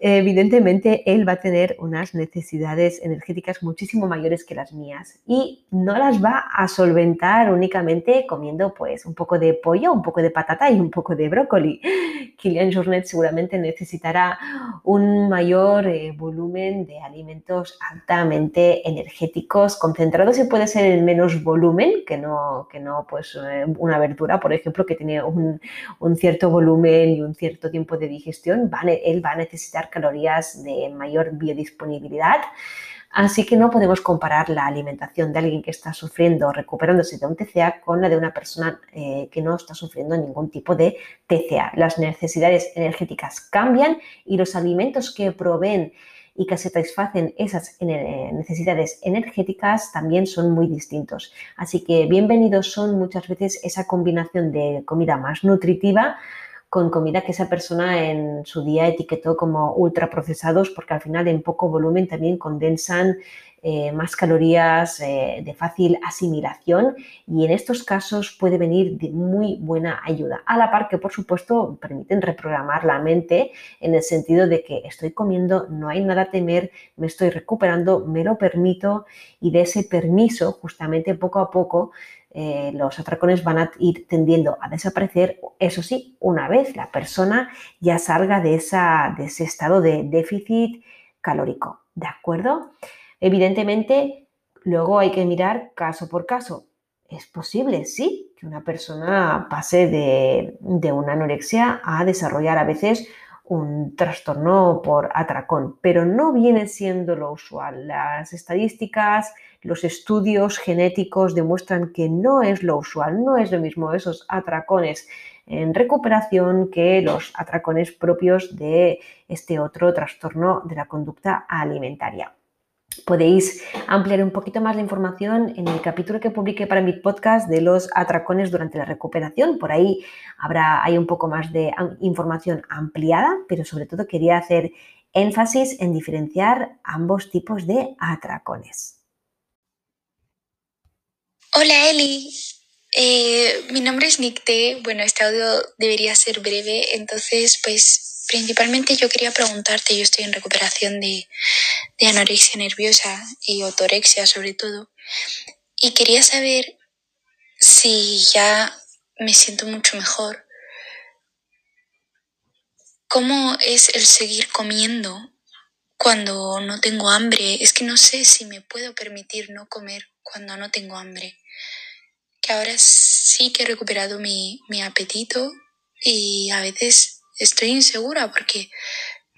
Evidentemente él va a tener unas necesidades energéticas muchísimo mayores que las mías y no las va a solventar únicamente comiendo pues un poco de pollo, un poco de patata y un poco de brócoli. Kilian Jornet seguramente necesitará un mayor eh, volumen de alimentos altamente energéticos, concentrados y puede ser en menos volumen que no, que no pues eh, una verdura, por ejemplo, que tiene un, un, cierto volumen y un cierto tiempo de digestión, él va a necesitar calorías de mayor biodisponibilidad. Así que no podemos comparar la alimentación de alguien que está sufriendo o recuperándose de un TCA con la de una persona eh, que no está sufriendo ningún tipo de TCA. Las necesidades energéticas cambian y los alimentos que proveen y que satisfacen esas necesidades energéticas también son muy distintos. Así que bienvenidos son muchas veces esa combinación de comida más nutritiva con comida que esa persona en su día etiquetó como ultraprocesados porque al final en poco volumen también condensan eh, más calorías eh, de fácil asimilación y en estos casos puede venir de muy buena ayuda. A la par que, por supuesto, permiten reprogramar la mente en el sentido de que estoy comiendo, no hay nada a temer, me estoy recuperando, me lo permito y de ese permiso, justamente poco a poco, eh, los atracones van a ir tendiendo a desaparecer, eso sí, una vez la persona ya salga de, de ese estado de déficit calórico, ¿de acuerdo? Evidentemente, luego hay que mirar caso por caso. Es posible, sí, que una persona pase de, una anorexia a desarrollar a veces un trastorno por atracón, pero no viene siendo lo usual. Las estadísticas, los estudios genéticos demuestran que no es lo usual, no es lo mismo esos atracones en recuperación que los atracones propios de este otro trastorno de la conducta alimentaria. Podéis ampliar un poquito más la información en el capítulo que publiqué para mi podcast de los atracones durante la recuperación. Por ahí habrá hay un poco más de información ampliada, pero sobre todo quería hacer énfasis en diferenciar ambos tipos de atracones. Hola Eli, eh, mi nombre es Nicte. Bueno, este audio debería ser breve, entonces pues principalmente yo quería preguntarte, yo estoy en recuperación de, anorexia nerviosa y otorexia sobre todo, y quería saber si ya me siento mucho mejor, ¿cómo es el seguir comiendo cuando no tengo hambre? Es que no sé si me puedo permitir no comer cuando no tengo hambre. Que ahora sí que he recuperado mi, mi apetito y a veces estoy insegura porque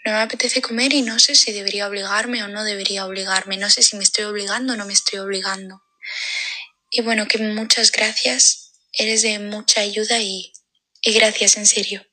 no me apetece comer y no sé si debería obligarme o no debería obligarme. No sé si me estoy obligando o no me estoy obligando. Y bueno, que muchas gracias. Eres de mucha ayuda y, y gracias en serio.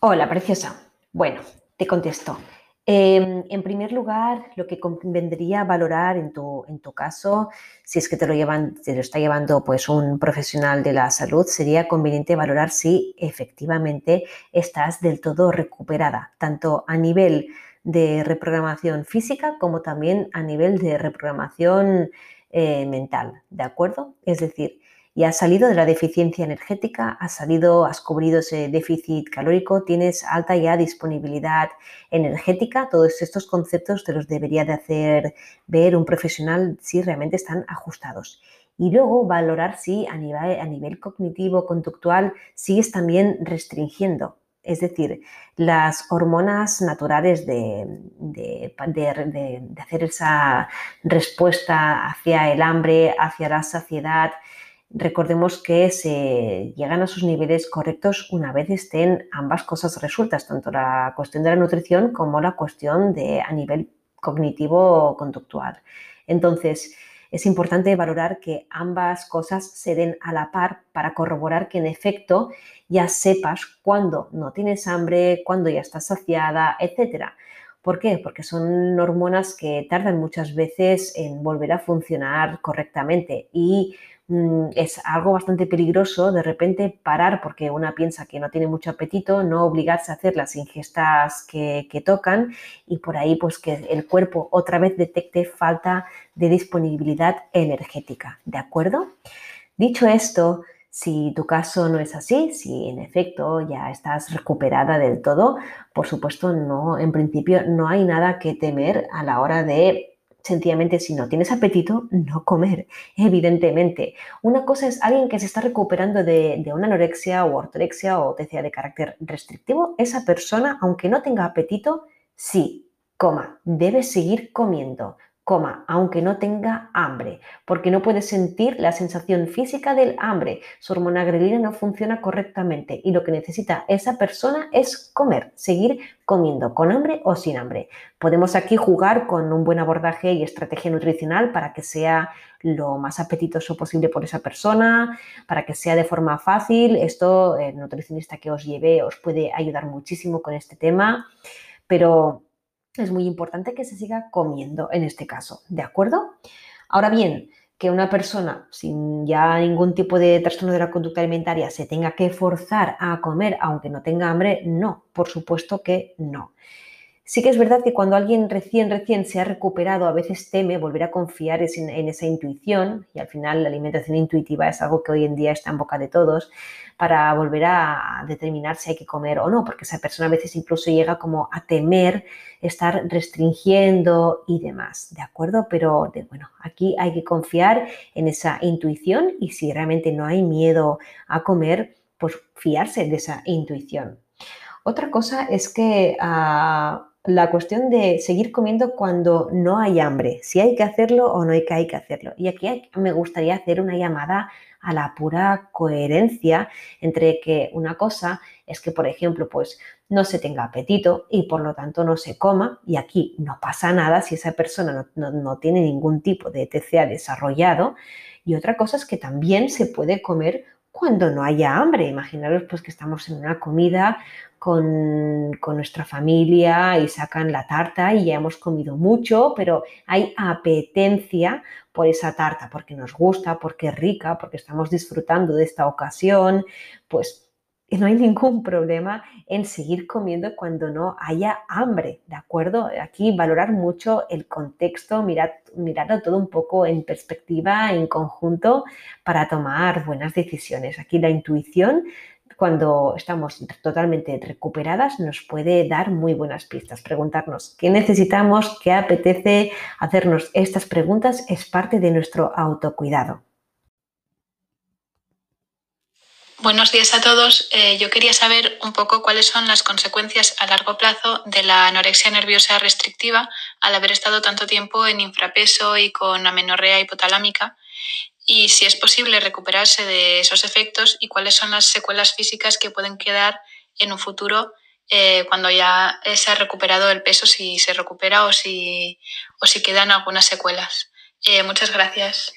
Hola, preciosa. Bueno, te contesto. Em, en primer lugar, lo que convendría valorar en tu, en tu caso, si es que te lo, llevan, te lo está llevando pues, un profesional de la salud, sería conveniente valorar si efectivamente estás del todo recuperada, tanto a nivel de reprogramación física como también a nivel de reprogramación eh, mental, ¿de acuerdo? Es decir, y has salido de la deficiencia energética, has salido, has cubrido ese déficit calórico, tienes alta ya disponibilidad energética, todos estos conceptos te los debería de hacer ver un profesional si realmente están ajustados. Y luego valorar si a nivel, a nivel cognitivo, conductual, sigues también restringiendo. Es decir, las hormonas naturales de, de, de hacer esa respuesta hacia el hambre, hacia la saciedad, Recordemos que se llegan a sus niveles correctos una vez estén ambas cosas resueltas, tanto la cuestión de la nutrición como la cuestión de a nivel cognitivo conductual. Entonces, es importante valorar que ambas cosas se den a la par para corroborar que en efecto ya sepas cuándo no tienes hambre, cuándo ya estás saciada, etcétera. ¿Por qué? Porque son hormonas que tardan muchas veces en volver a funcionar correctamente y es algo bastante peligroso de repente parar porque una piensa que no tiene mucho apetito, no obligarse a hacer las ingestas que, tocan y por ahí pues que el cuerpo otra vez detecte falta de disponibilidad energética, ¿de acuerdo? Dicho esto, si tu caso no es así, si en efecto ya estás recuperada del todo, por supuesto no, en principio no hay nada que temer a la hora de sencillamente si no tienes apetito, no comer, evidentemente. Una cosa es alguien que se está recuperando de, una anorexia o ortorexia o TCA de carácter restrictivo. Esa persona, aunque no tenga apetito, sí, coma, debe seguir comiendo. Coma, aunque no tenga hambre, porque no puede sentir la sensación física del hambre. Su hormona grelina no funciona correctamente y lo que necesita esa persona es comer, seguir comiendo, con hambre o sin hambre. Podemos aquí jugar con un buen abordaje y estrategia nutricional para que sea lo más apetitoso posible por esa persona, para que sea de forma fácil. Esto, el nutricionista que os lleve os puede ayudar muchísimo con este tema, pero es muy importante que se siga comiendo en este caso, ¿de acuerdo? Ahora bien, que una persona sin ya ningún tipo de trastorno de la conducta alimentaria se tenga que forzar a comer aunque no tenga hambre, no, por supuesto que no. Sí que es verdad que cuando alguien recién, recién se ha recuperado, a veces teme volver a confiar en esa intuición y al final la alimentación intuitiva es algo que hoy en día está en boca de todos para volver a determinar si hay que comer o no, porque esa persona a veces incluso llega como a temer estar restringiendo y demás, ¿de acuerdo? Pero bueno, aquí hay que confiar en esa intuición y si realmente no hay miedo a comer, pues fiarse de esa intuición. Otra cosa es que ah, la cuestión de seguir comiendo cuando no hay hambre, si hay que hacerlo o no hay que, hacerlo. Y aquí me gustaría hacer una llamada a la pura coherencia entre que una cosa es que, por ejemplo, pues no se tenga apetito y por lo tanto no se coma y aquí no pasa nada si esa persona no, no tiene ningún tipo de TCA desarrollado. Y otra cosa es que también se puede comer cuando no haya hambre. Imaginaros pues que estamos en una comida con, nuestra familia y sacan la tarta y ya hemos comido mucho, pero hay apetencia por esa tarta, porque nos gusta, porque es rica, porque estamos disfrutando de esta ocasión, pues *laughs* no hay ningún problema en seguir comiendo cuando no haya hambre, ¿de acuerdo? Aquí valorar mucho el contexto, mirar, mirarlo todo un poco en perspectiva, en conjunto, para tomar buenas decisiones. Aquí la intuición cuando estamos totalmente recuperadas, nos puede dar muy buenas pistas. Preguntarnos qué necesitamos, qué apetece, hacernos estas preguntas es parte de nuestro autocuidado. Buenos días a todos. Eh, yo quería saber un poco cuáles son las consecuencias a largo plazo de la anorexia nerviosa restrictiva al haber estado tanto tiempo en infrapeso y con amenorrea hipotalámica y si es posible recuperarse de esos efectos y cuáles son las secuelas físicas que pueden quedar en un futuro eh, cuando ya se ha recuperado el peso, si se recupera o si, o si quedan algunas secuelas. Eh, muchas gracias.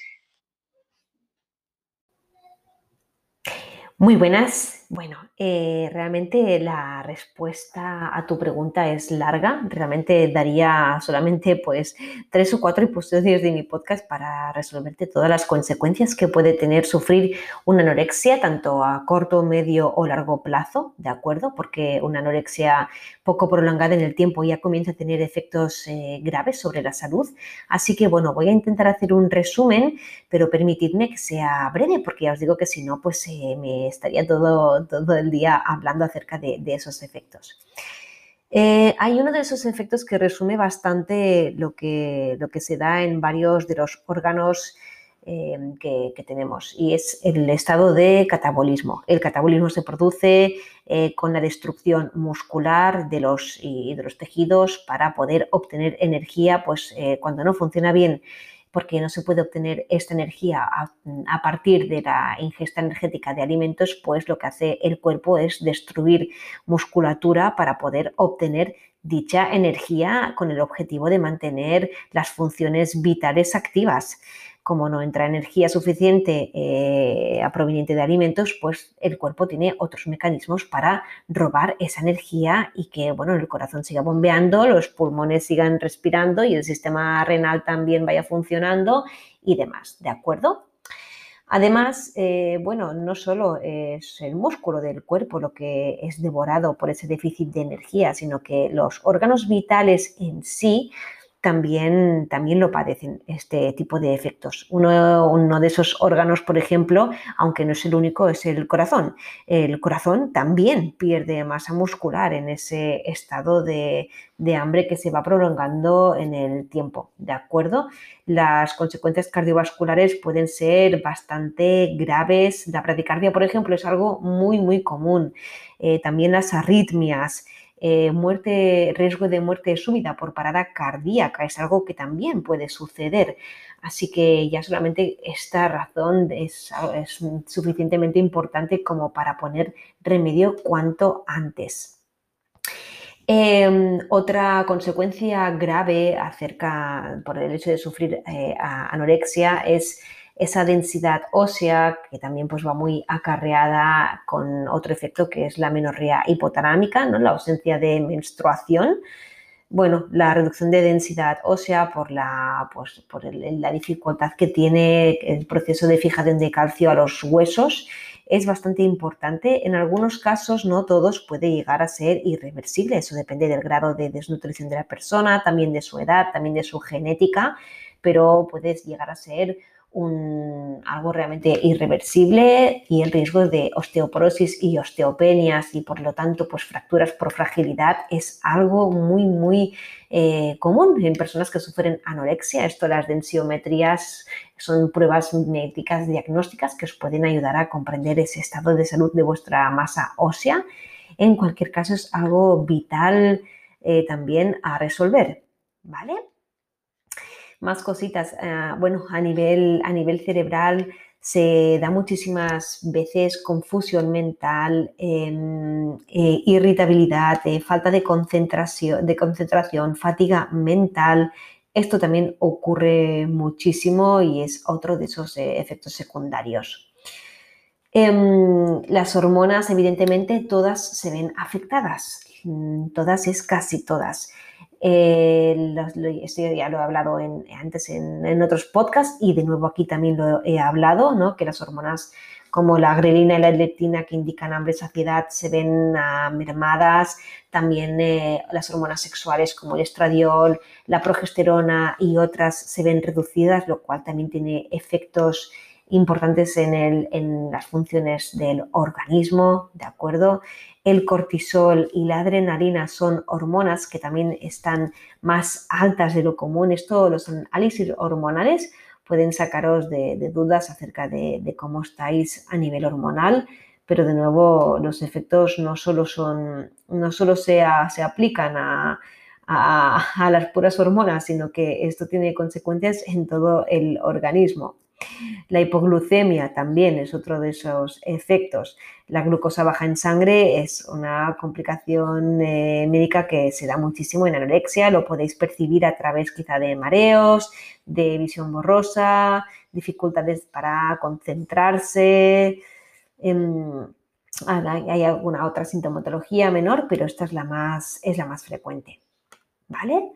Muy buenas. Bueno, eh, realmente la respuesta a tu pregunta es larga. Realmente daría solamente pues tres o cuatro episodios de mi podcast para resolverte todas las consecuencias que puede tener sufrir una anorexia, tanto a corto, medio o largo plazo, ¿de acuerdo? Porque una anorexia poco prolongada en el tiempo ya comienza a tener efectos eh, graves sobre la salud. Así que bueno, voy a intentar hacer un resumen, pero permitidme que sea breve, porque ya os digo que si no, pues eh, me estaría todo, todo el día hablando acerca de, esos efectos. Eh, hay uno de esos efectos que resume bastante lo que, se da en varios de los órganos Em, que, tenemos y es el estado de catabolismo. El catabolismo se produce eh, con la destrucción muscular de los, y de los tejidos para poder obtener energía, pues eh, cuando no funciona bien porque no se puede obtener esta energía a, partir de la ingesta energética de alimentos, pues lo que hace el cuerpo es destruir musculatura para poder obtener dicha energía con el objetivo de mantener las funciones vitales activas como no entra energía suficiente eh, proveniente de alimentos, pues el cuerpo tiene otros mecanismos para robar esa energía y que bueno, el corazón siga bombeando, los pulmones sigan respirando y el sistema renal también vaya funcionando y demás, ¿de acuerdo? Además, eh, bueno, no solo es el músculo del cuerpo lo que es devorado por ese déficit de energía, sino que los órganos vitales en sí también, también lo padecen este tipo de efectos. Uno, uno, de esos órganos, por ejemplo, aunque no es el único, es el corazón. El corazón también pierde masa muscular en ese estado de, de hambre que se va prolongando en el tiempo, ¿de acuerdo? Las consecuencias cardiovasculares pueden ser bastante graves. La bradicardia, por ejemplo, es algo muy, muy común. Eh, también las arritmias, eh, muerte, riesgo de muerte súbita por parada cardíaca, es algo que también puede suceder. Así que ya solamente esta razón es, es suficientemente importante como para poner remedio cuanto antes. Em, otra consecuencia grave acerca por el hecho de sufrir eh, anorexia es esa densidad ósea que también pues, va muy acarreada con otro efecto que es la menorrea hipotalámica, ¿no? la ausencia de menstruación. Bueno, la reducción de densidad ósea por, la, pues, por la dificultad que tiene el proceso de fijación de calcio a los huesos es bastante importante. En algunos casos, no todos, puede llegar a ser irreversible. Eso depende del grado de desnutrición de la persona, también de su edad, también de su genética, pero puede llegar a ser algo realmente irreversible y el riesgo de osteoporosis y osteopenias y por lo tanto pues fracturas por fragilidad es algo muy muy eh, común en personas que sufren anorexia. Esto las densiometrías son pruebas médicas diagnósticas que os pueden ayudar a comprender ese estado de salud de vuestra masa ósea. En cualquier caso es algo vital eh, también a resolver, ¿vale? Más cositas. Eh, bueno, a nivel, a nivel cerebral se da muchísimas veces confusión mental, em, eh, irritabilidad, eh, falta de concentración, de concentración, fatiga mental. Esto también ocurre muchísimo y es otro de esos efectos secundarios. Em, las hormonas, evidentemente, todas se ven afectadas. Mm, todas es casi todas. Eh, esto ya lo he hablado antes en, otros podcasts y de nuevo aquí también lo he hablado, ¿no? que las hormonas como la grelina y la leptina que indican hambre y saciedad se ven ah, mermadas, también eh, las hormonas sexuales como el estradiol, la progesterona y otras se ven reducidas, lo cual también tiene efectos importantes en, en las funciones del organismo, ¿de acuerdo? El cortisol y la adrenalina son hormonas que también están más altas de lo común. Esto, los análisis hormonales pueden sacaros de, dudas acerca de, cómo estáis a nivel hormonal, pero de nuevo los efectos no solo son, no solo se, se aplican a, a, las puras hormonas, sino que esto tiene consecuencias en todo el organismo. La hipoglucemia también es otro de esos efectos. La glucosa baja en sangre es una complicación eh, médica que se da muchísimo en anorexia. Lo podéis percibir a través quizá de mareos, de visión borrosa, dificultades para concentrarse. Em, hay alguna otra sintomatología menor, pero esta es la más, es la más frecuente. ¿Vale?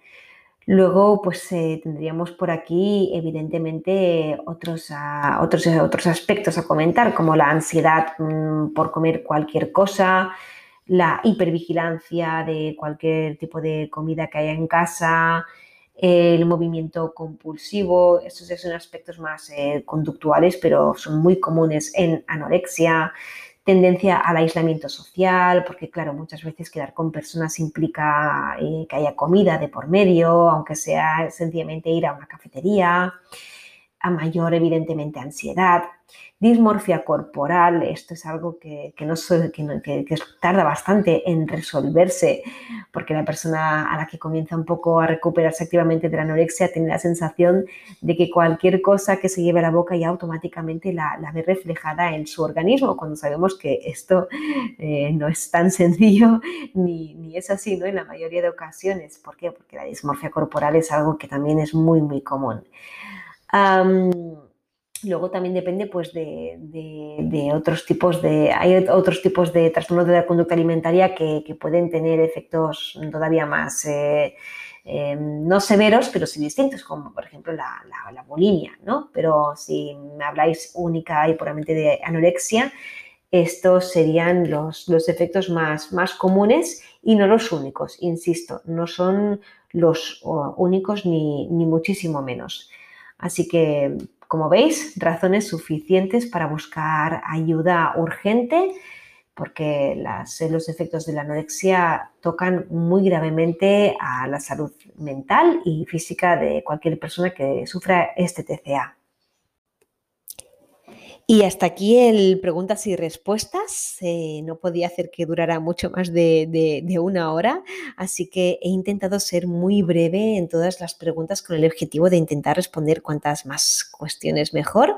Luego, pues eh, tendríamos por aquí, evidentemente, otros, ah, otros, eh, otros aspectos a comentar, como la ansiedad mm, por comer cualquier cosa, la hipervigilancia de cualquier tipo de comida que haya en casa, el movimiento compulsivo, estos son aspectos más eh, conductuales, pero son muy comunes en anorexia tendencia al aislamiento social, porque claro, muchas veces quedar con personas implica eh, que haya comida de por medio, aunque sea sencillamente ir a una cafetería, a mayor evidentemente ansiedad, Dismorfia corporal, esto es algo que, no, que, que, tarda bastante en resolverse, porque la persona a la que comienza un poco a recuperarse activamente de la anorexia tiene la sensación de que cualquier cosa que se lleve a la boca ya automáticamente la, ve reflejada en su organismo, cuando sabemos que esto eh, no es tan sencillo ni, es así ¿no? en la mayoría de ocasiones. ¿Por qué? Porque la dismorfia corporal es algo que también es muy, muy común. Luego también depende pues, de, otros tipos de. Hay otros tipos de trastornos de la conducta alimentaria que, pueden tener efectos todavía más eh, eh, no severos, pero sí distintos, como por ejemplo la, bulimia, ¿no? Pero si me habláis única y puramente de anorexia, estos serían los, efectos más, más comunes y no los únicos, insisto, no son los únicos ni, ni muchísimo menos. Así que como veis, razones suficientes para buscar ayuda urgente porque los efectos de la anorexia tocan muy gravemente a la salud mental y física de cualquier persona que sufra este TCA. Y hasta aquí el preguntas y respuestas. Eh, no podía hacer que durara mucho más de, una hora, así que he intentado ser muy breve en todas las preguntas con el objetivo de intentar responder cuantas más cuestiones mejor.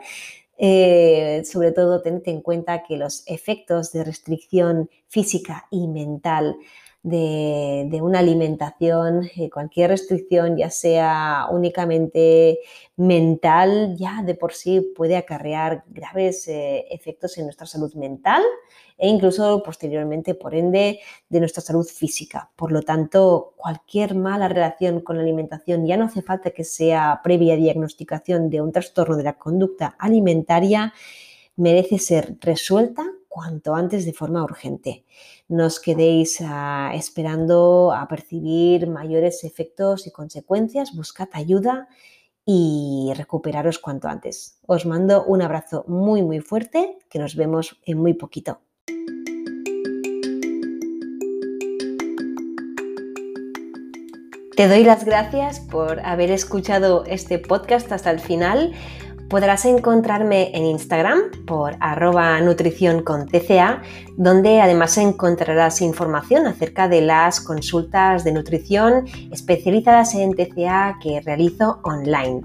Eh, sobre todo, tened en cuenta que los efectos de restricción física y mental de, una alimentación, eh, cualquier restricción, ya sea únicamente mental, ya de por sí puede acarrear graves eh, efectos en nuestra salud mental e incluso posteriormente, por ende, de nuestra salud física. Por lo tanto, cualquier mala relación con la alimentación ya no hace falta que sea previa diagnosticación de un trastorno de la conducta alimentaria, merece ser resuelta cuanto antes de forma urgente. No os quedéis ah, esperando a percibir mayores efectos y consecuencias, buscad ayuda y recuperaros cuanto antes. Os mando un abrazo muy muy fuerte, que nos vemos en muy poquito. Te doy las gracias por haber escuchado este podcast hasta el final. Podrás encontrarme en Instagram por arroba nutrición con TCA, donde además encontrarás información acerca de las consultas de nutrición especializadas en TCA que realizo online.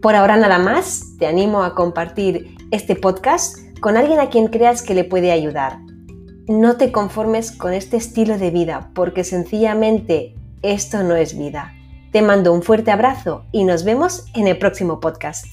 Por ahora nada más, te animo a compartir este podcast con alguien a quien creas que le puede ayudar. No te conformes con este estilo de vida porque sencillamente esto no es vida. Te mando un fuerte abrazo y nos vemos en el próximo podcast.